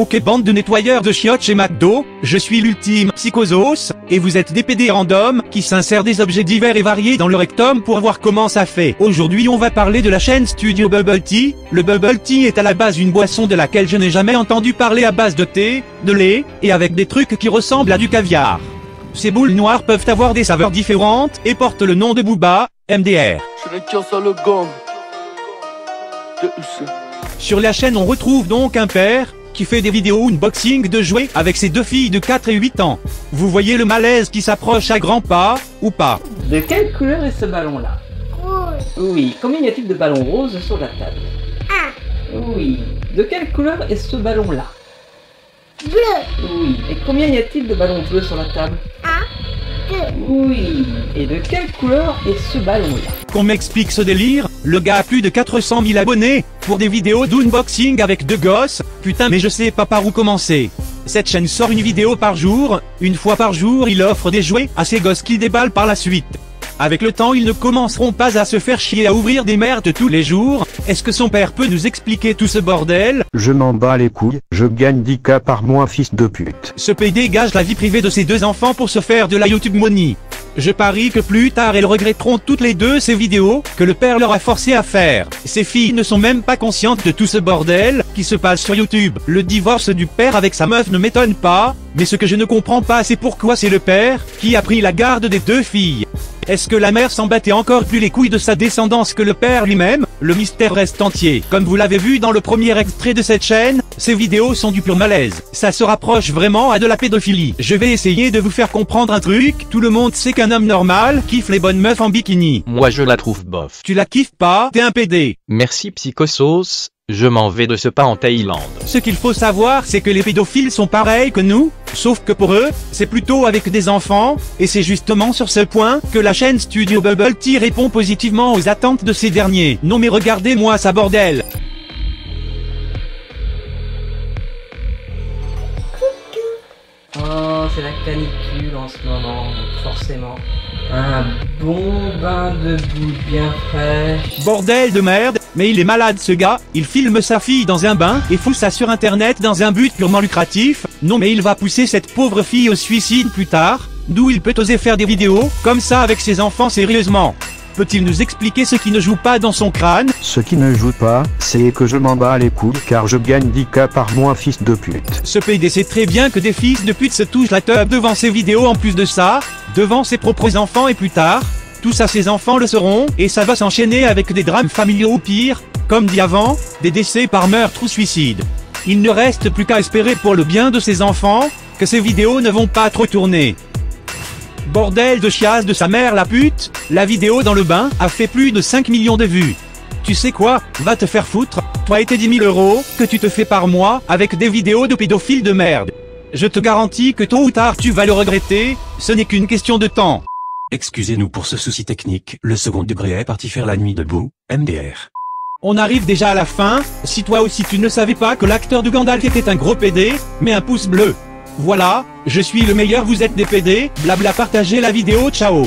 Ok bande de nettoyeurs de chiottes chez McDo, je suis l'ultime psychosos, et vous êtes des PD random, qui s'insèrent des objets divers et variés dans le rectum pour voir comment ça fait. Aujourd'hui on va parler de la chaîne Studio Bubble Tea. Le Bubble Tea est à la base une boisson de laquelle je n'ai jamais entendu parler à base de thé, de lait, et avec des trucs qui ressemblent à du caviar. Ces boules noires peuvent avoir des saveurs différentes, et portent le nom de Booba, MDR. Sur la chaîne on retrouve donc un père, qui fait des vidéos unboxing de jouets avec ses deux filles de 4 et 8 ans. Vous voyez le malaise qui s'approche à grands pas, ou pas? De quelle couleur est ce ballon-là? Rouge. Oui. Combien y a-t-il de ballons roses sur la table? Un. Oui. De quelle couleur est ce ballon-là? Bleu. Oui. Et combien y a-t-il de ballons bleus sur la table? Oui. Et de quelle couleur est ce ballon-là Qu'on m'explique ce délire, le gars a plus de 400 000 abonnés, pour des vidéos d'unboxing avec deux gosses, putain mais je sais pas par où commencer. Cette chaîne sort une vidéo par jour, une fois par jour il offre des jouets à ses gosses qui déballent par la suite. Avec le temps ils ne commenceront pas à se faire chier à ouvrir des merdes tous les jours, est-ce que son père peut nous expliquer tout ce bordel? Je m'en bats les couilles, je gagne 10k par mois fils de pute. Ce PD gage la vie privée de ses deux enfants pour se faire de la YouTube money. Je parie que plus tard elles regretteront toutes les deux ces vidéos que le père leur a forcé à faire. Ces filles ne sont même pas conscientes de tout ce bordel qui se passe sur YouTube. Le divorce du père avec sa meuf ne m'étonne pas, mais ce que je ne comprends pas c'est pourquoi c'est le père qui a pris la garde des deux filles. Est-ce que la mère s'en battait encore plus les couilles de sa descendance que le père lui-même? Le mystère reste entier. Comme vous l'avez vu dans le premier extrait de cette chaîne, ces vidéos sont du pur malaise. Ça se rapproche vraiment à de la pédophilie. Je vais essayer de vous faire comprendre un truc. Tout le monde sait qu'un homme normal kiffe les bonnes meufs en bikini. Moi je la trouve bof. Tu la kiffes pas, t'es un PD. Merci Psychosos, je m'en vais de ce pas en Thaïlande. Ce qu'il faut savoir, c'est que les pédophiles sont pareils que nous, sauf que pour eux, c'est plutôt avec des enfants, et c'est justement sur ce point que la chaîne Studio Bubble Tea répond positivement aux attentes de ces derniers. Non mais regardez-moi ça bordel Oh, c'est la canicule en ce moment, donc forcément. Un bon bain de boue bien fraîche. Bordel de merde, mais il est malade ce gars, il filme sa fille dans un bain et fout ça sur internet dans un but purement lucratif. Non mais il va pousser cette pauvre fille au suicide plus tard, d'où il peut oser faire des vidéos comme ça avec ses enfants sérieusement. Peut-il nous expliquer ce qui ne joue pas dans son crâne? Ce qui ne joue pas, c'est que je m'en bats les couilles car je gagne 10k par mois fils de pute. Ce PD sait très bien que des fils de pute se touchent la teub devant ses vidéos en plus de ça, devant ses propres enfants et plus tard, tout ça ses enfants le seront, et ça va s'enchaîner avec des drames familiaux ou pire, comme dit avant, des décès par meurtre ou suicide. Il ne reste plus qu'à espérer pour le bien de ses enfants, que ces vidéos ne vont pas trop tourner. Bordel de chiasse de sa mère la pute, la vidéo dans le bain a fait plus de 5 millions de vues. Tu sais quoi, va te faire foutre, toi et tes 10 000 euros, que tu te fais par mois, avec des vidéos de pédophiles de merde. Je te garantis que tôt ou tard tu vas le regretter, ce n'est qu'une question de temps. Excusez-nous pour ce souci technique, le second degré est parti faire la nuit debout, MDR. On arrive déjà à la fin, si toi aussi tu ne savais pas que l'acteur de Gandalf était un gros PD, mets un pouce bleu. Voilà, je suis le meilleur vous êtes des PD, blabla partagez la vidéo ciao